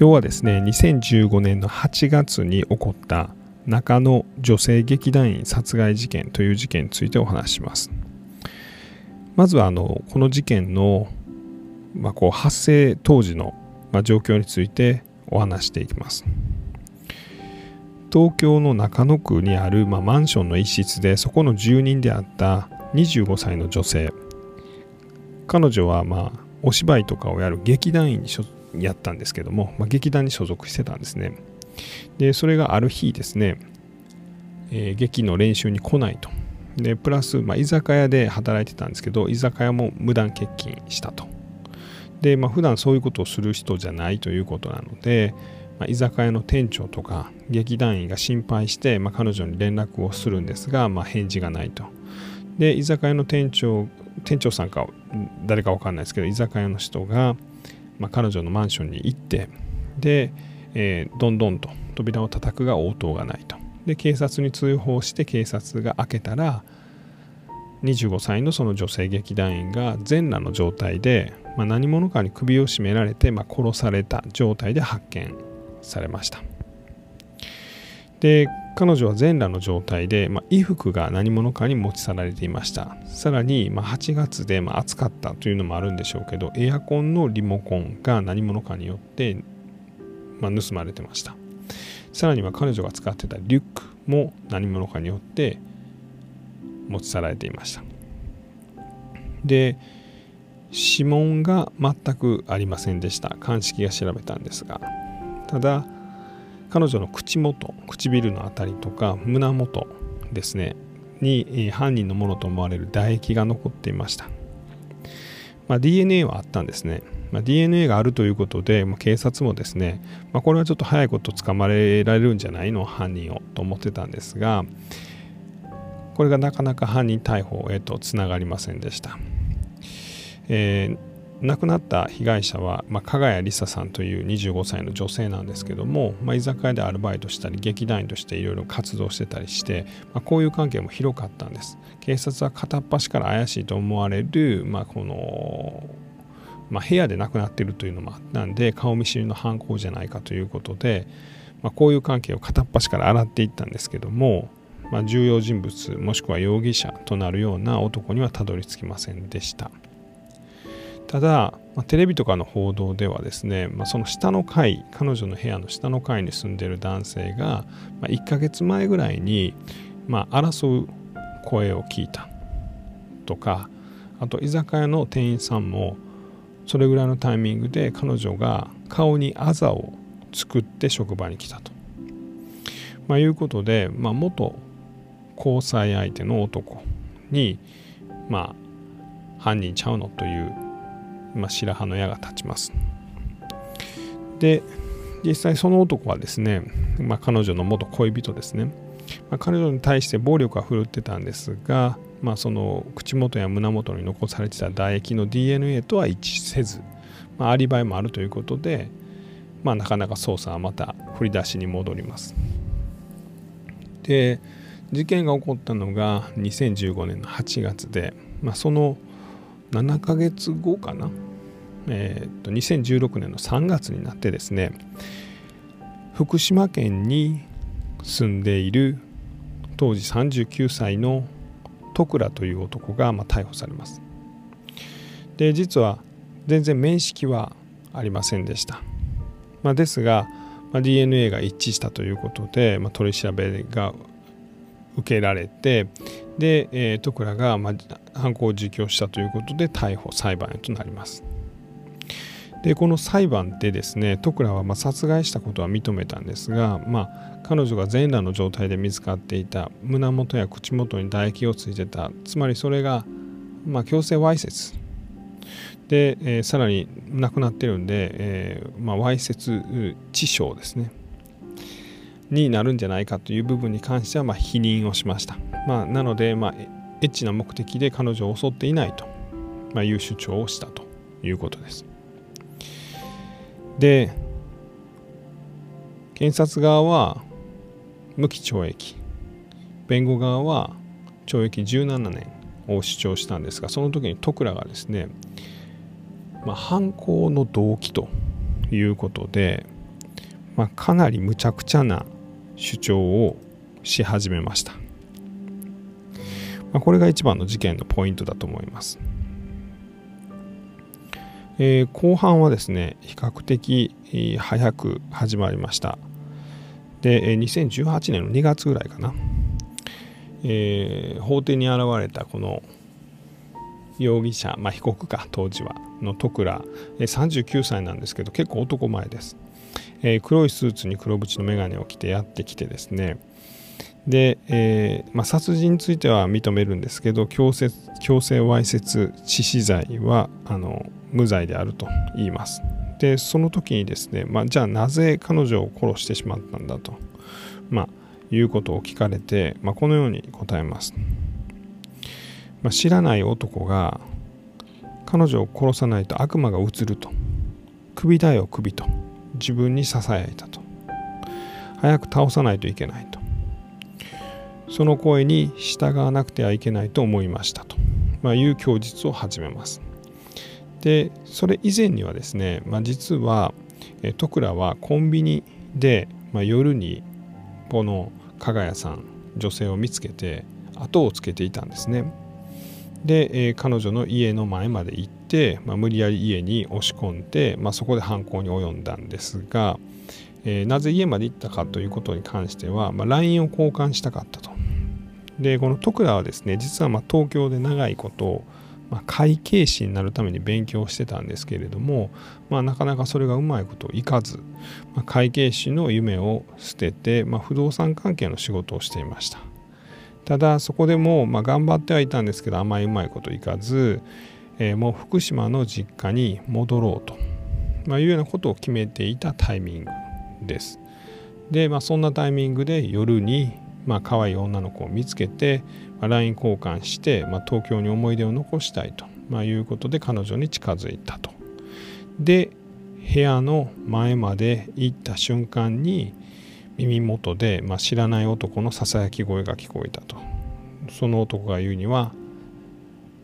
今日はですね2015年の8月に起こった中野女性劇団員殺害事件という事件についてお話します。まずはあのこの事件の、まあ、こう発生当時の、まあ、状況についてお話していきます。東京の中野区にある、まあ、マンションの一室でそこの住人であった25歳の女性。彼女はまあお芝居とかをやる劇団員に所やったんですけども、まあ、劇団に所属してたんですね。でそれがある日ですね、えー、劇の練習に来ないと。でプラス、まあ、居酒屋で働いてたんですけど居酒屋も無断欠勤したと。で、まあ、普段そういうことをする人じゃないということなので、ま、居酒屋の店長とか劇団員が心配して、まあ、彼女に連絡をするんですが、まあ、返事がないと。で居酒屋の店長店長さんか誰か分かんないですけど居酒屋の人が、まあ、彼女のマンションに行ってで、えー、どんどんと扉を叩くが応答がないと。で警察に通報して警察が開けたら25歳のその女性劇団員が全裸の状態で、まあ、何者かに首を絞められて、まあ、殺された状態で発見されました。で彼女は全裸の状態で、まあ、衣服が何者かに持ち去られていました。さらに、まあ、8月で、まあ、暑かったというのもあるんでしょうけどエアコンのリモコンが何者かによって、ま、盗まれてました。さらには彼女が使ってたリュックも何者かによって持ち去られていました。で指紋が全くありませんでした。鑑識が調べたんですが。ただ彼女の口元唇の辺りとか胸元ですねに犯人のものと思われる唾液が残っていました、まあ、DNA はあったんですね、まあ、DNA があるということで、まあ、警察もですね、ま、これはちょっと早いこと捕まえられるんじゃないの？犯人をと思ってたんですがこれがなかなか犯人逮捕へとつながりませんでした、えー亡くなった被害者は、まあ、加賀谷梨沙さんという25歳の女性なんですけども、まあ、居酒屋でアルバイトしたり劇団員としていろいろ活動してたりして、まあ、こういう関係も広かったんです警察は片っ端から怪しいと思われる、まあ、この、ま、部屋で亡くなっているというのもあったんで顔見知りの犯行じゃないかということで、まあ、こういう関係を片っ端から洗っていったんですけどもま、重要人物もしくは容疑者となるような男にはたどり着きませんでした。ただ、まあ、テレビとかの報道ではですね、まあ、その下の階彼女の部屋の下の階に住んでる男性が、まあ、1ヶ月前ぐらいに、まあ、争う声を聞いたとかあと居酒屋の店員さんもそれぐらいのタイミングで彼女が顔にあざを作って職場に来たと、まあ、いうことで、まあ、元交際相手の男に、まあ、犯人ちゃうのというまあ、白羽の矢が立ちます。で実際その男はですね、まあ、彼女の元恋人ですね、まあ、彼女に対して暴力は振るってたんですが、まあ、その口元や胸元に残されてた唾液の DNA とは一致せず、まあ、アリバイもあるということで、まあ、なかなか捜査はまた振り出しに戻ります。で事件が起こったのが2015年の8月で、まあ、その7ヶ月後かな、えー、と2016年の3月になってですね福島県に住んでいる当時39歳の徳倉という男がま逮捕されます。で実は全然面識はありませんでした、まあ、ですが、まあ、DNA が一致したということで、まあ、取り調べが受けられてで、えー、徳倉が、ま、犯行を自供したということで逮捕裁判へとなります。でこの裁判でですね徳倉はま殺害したことは認めたんですが、まあ、彼女が全裸の状態で見つかっていた胸元や口元に唾液をついてた。つまりそれが、ま、強制わいせつ。で、えー、さらに亡くなってるんで、えま、わいせつ致傷ですね。になるんじゃないかという部分に関してはま否認をしました。まあ、なので、まあ、エッチな目的で彼女を襲っていないと、まいう主張をしたということです。で、検察側は無期懲役、弁護側は懲役17年を主張したんですが、その時に徳倉がですね、まあ、犯行の動機ということで、まあ、かなり無茶苦茶な主張をし始めました、まあ、これが一番の事件のポイントだと思います、えー、後半はですね比較的早く始まりました。で2018年の2月ぐらいかな、えー、法廷に現れたこの容疑者、まあ、被告か当時はの戸倉。39歳なんですけど結構男前です、えー、黒いスーツに黒縁の眼鏡を着てやってきてですね。で、えーまあ、殺人については認めるんですけど強制強制わいせつ致死罪はあの無罪であると言います。でその時にですね、まあ、じゃあなぜ彼女を殺してしまったんだと、まあ、いうことを聞かれて、まあ、このように答えます。まあ、知らない男が彼女を殺さないと悪魔が映ると。首だよ首と。自分にささやいたと。早く倒さないといけないと。その声に従わなくてはいけないと思いましたと、まあ、いう供述を始めます。でそれ以前にはですね、まあ、実は徳倉はコンビニで、まあ、夜にこの加賀谷さん女性を見つけて後をつけていたんですね。で、えー、彼女の家の前まで行って、まあ、無理やり家に押し込んで、まあ、そこで犯行に及んだんですが、えー、なぜ家まで行ったかということに関しては、まあ、LINE を交換したかったと。でこの徳倉はですね実はま東京で長いことまあ、会計士になるために勉強してたんですけれども、まあ、なかなかそれがうまいこといかず、まあ、会計士の夢を捨てて、まあ、不動産関係の仕事をしていました。ただそこでも、まあ、頑張ってはいたんですけどあまりうまいこといかず、えー、もう福島の実家に戻ろうと、まあ、いうようなことを決めていたタイミングです。で、まあ、そんなタイミングで夜に、まあ可愛い女の子を見つけて、まあ、LINE 交換して、まあ、東京に思い出を残したいと、まあ、いうことで彼女に近づいたと。で部屋の前まで行った瞬間に耳元で、まあ、知らない男のささやき声が聞こえたとその男が言うには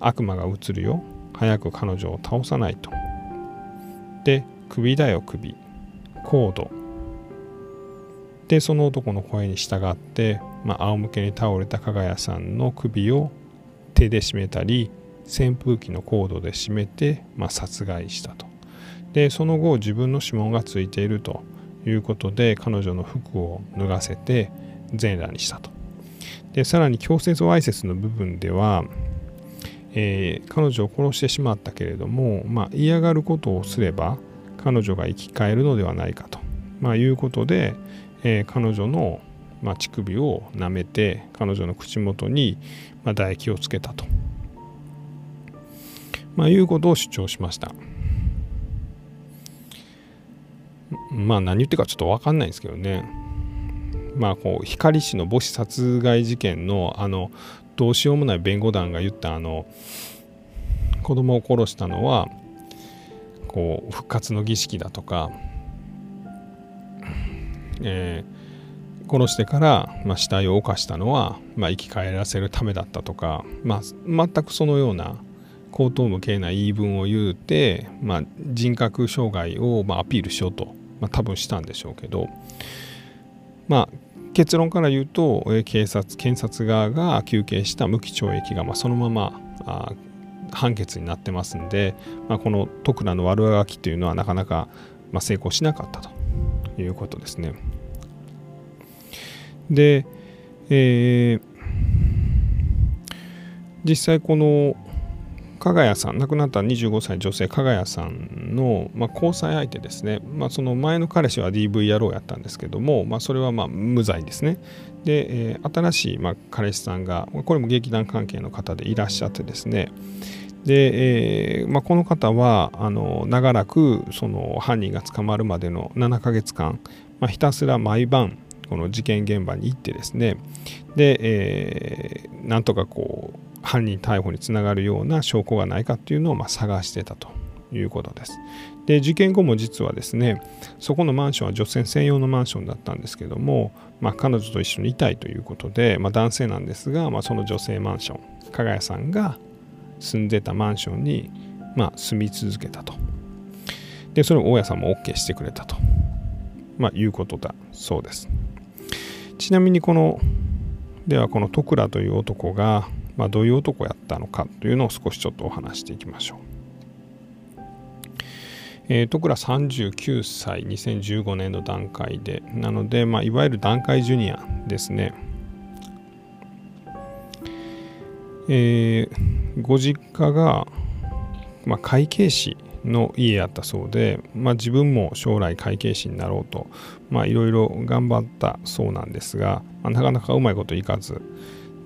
悪魔が映るよ早く彼女を倒さないと。で首だよ首。コード。でその男の声に従って、まあ、仰向けに倒れた加賀谷さんの首を手で締めたり扇風機のコードで締めて、まあ、殺害したと。でその後自分の指紋がついているということで彼女の服を脱がせて全裸にしたと。でさらに強制わいせつの部分では、えー、彼女を殺してしまったけれども、まあ、嫌がることをすれば彼女が生き返るのではないかと、まあ、いうことで、えー、彼女の、まあ、乳首を舐めて彼女の口元に、まあ、唾液をつけたと、まあ、いうことを主張しました。まあ何言ってかちょっと分かんないんですけどね。まあこう光氏の母子殺害事件のあのどうしようもない弁護団が言ったあの子供を殺したのはこう復活の儀式だとか、えー、殺してから、まあ、死体を犯したのは、まあ、生き返らせるためだったとか、まあ、全くそのような口頭無形な言い分を言うて、まあ、人格障害をまアピールしようと、まあ、多分したんでしょうけど、まあ、結論から言うと警察検察側が求刑した無期懲役がまそのままあ判決になってますんで、まあ、この徳倉の悪あがきというのはなかなかま成功しなかったということですね。で、えー、実際この加賀谷さん亡くなった25歳女性加賀谷さんの、まあ、交際相手ですね、まあ、その前の彼氏は DV 野郎やったんですけども、まあ、それはまあ無罪ですね。で、えー、新しいまあ彼氏さんがこれも劇団関係の方でいらっしゃってですね。で、えーまあ、この方はあの長らくその犯人が捕まるまでの7ヶ月間、まあ、ひたすら毎晩この事件現場に行ってですね。で、えー、なんとかこう犯人逮捕につながるような証拠がないかっていうのをま探してたということです。で事件後も実はですねそこのマンションは女性専用のマンションだったんですけども、まあ、彼女と一緒にいたいということで、まあ、男性なんですが、まあ、その女性マンション加賀谷さんが住んでたマンションに、ま住み続けたと。でそれを大家さんも OK してくれたと。ま、いうことだそうです。ちなみにこのではこの徳倉という男が、まあ、どういう男やったのかというのを少しちょっとお話していきましょう。えー、徳倉39歳2015年の段階でなので、まあ、いわゆる段階ジュニアですね。えー、ご実家が、まあ、会計士の家やったそうで、まあ、自分も将来会計士になろうといろいろ頑張ったそうなんですが、まあ、なかなかうまいこといかず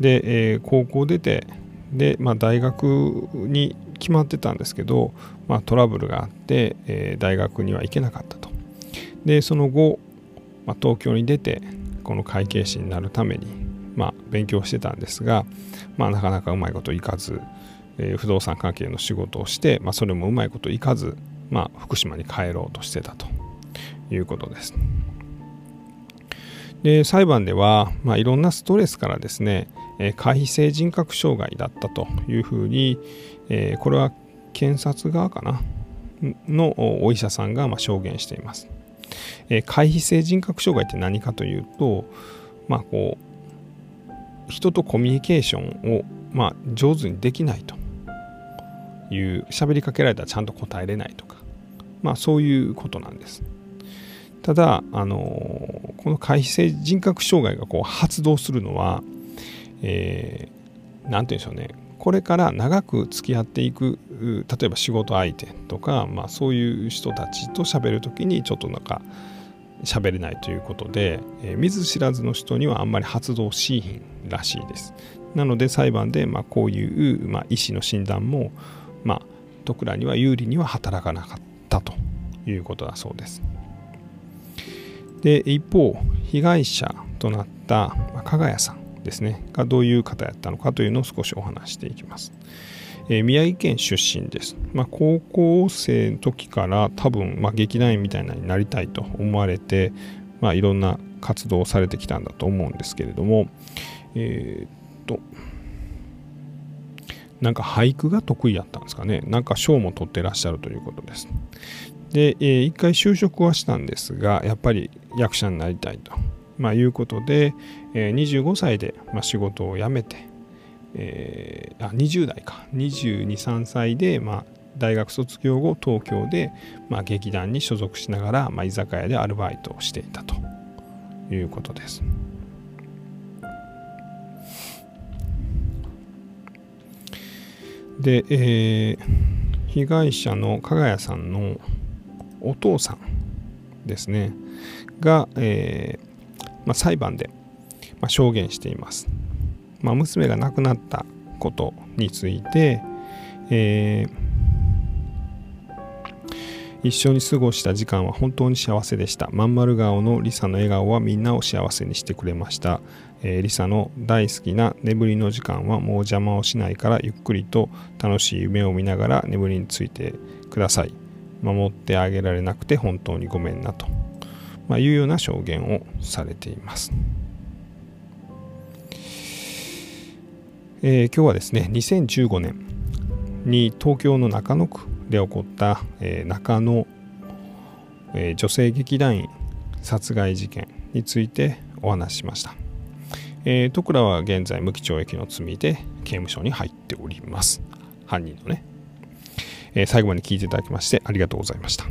で、えー、高校出てで、まあ、大学に決まってたんですけど、まあ、トラブルがあって、えー、大学には行けなかったとでその後、まあ、東京に出てこの会計士になるために、まあ、勉強してたんですが、まあ、なかなかうまいこといかずえー、不動産関係の仕事をして、まあ、それもうまいこといかず、まあ、福島に帰ろうとしてたということです。で裁判では、まあ、いろんなストレスからですね、えー、回避性人格障害だったというふうに、えー、これは検察側かな？のお医者さんがま証言しています。えー、回避性人格障害って何かというと、まあ、こう人とコミュニケーションを、まあ、上手にできないという喋りかけられたらちゃんと答えれないとかまあそういうことなんですただあのこの回避性人格障害がこう発動するのは、えー、て言うんでしょうねこれから長く付き合っていく例えば仕事相手とか、まあ、そういう人たちと喋る時にちょっとなんか喋れないということで、えー、見ず知らずの人にはあんまり発動しひんらしいです。なので裁判で、まあ、こういう、まあ、医師の診断もまあ、徳倉には有利には働かなかったということだそうです。で一方被害者となった加賀谷さんですねがどういう方やったのかというのを少しお話していきます。えー、宮城県出身です。まあ、高校生の時から多分、まあ、劇団員みたいなになりたいと思われて、まあ、いろんな活動をされてきたんだと思うんですけれども、えー、っとなんか俳句が得意やったんですかね。なんか賞も取ってらっしゃるということです。で、えー、一回就職はしたんですが、やっぱり役者になりたいと、まあ、いうことで、えー、25歳で、まあ、仕事を辞めて、えー、あ20代か、22、3歳で、まあ、大学卒業後、東京で、まあ、劇団に所属しながら、まあ、居酒屋でアルバイトをしていたということです。で、えー、被害者の加賀谷さんのお父さんですねが、えーまあ、裁判で、まあ、証言しています、まあ、娘が亡くなったことについて、えー、一緒に過ごした時間は本当に幸せでした。まん丸顔のリサの笑顔はみんなを幸せにしてくれました。えー、リサの大好きな眠りの時間はもう邪魔をしないからゆっくりと楽しい夢を見ながら眠りについてください。守ってあげられなくて本当にごめんなと、まあ、いうような証言をされています。えー、今日はですね2015年に東京の中野区で起こった、えー、中野、えー、女性劇団員殺害事件についてお話ししました。えー、徳倉は現在無期懲役の罪で刑務所に入っております。犯人のね。え、最後まで聞いていただきましてありがとうございました。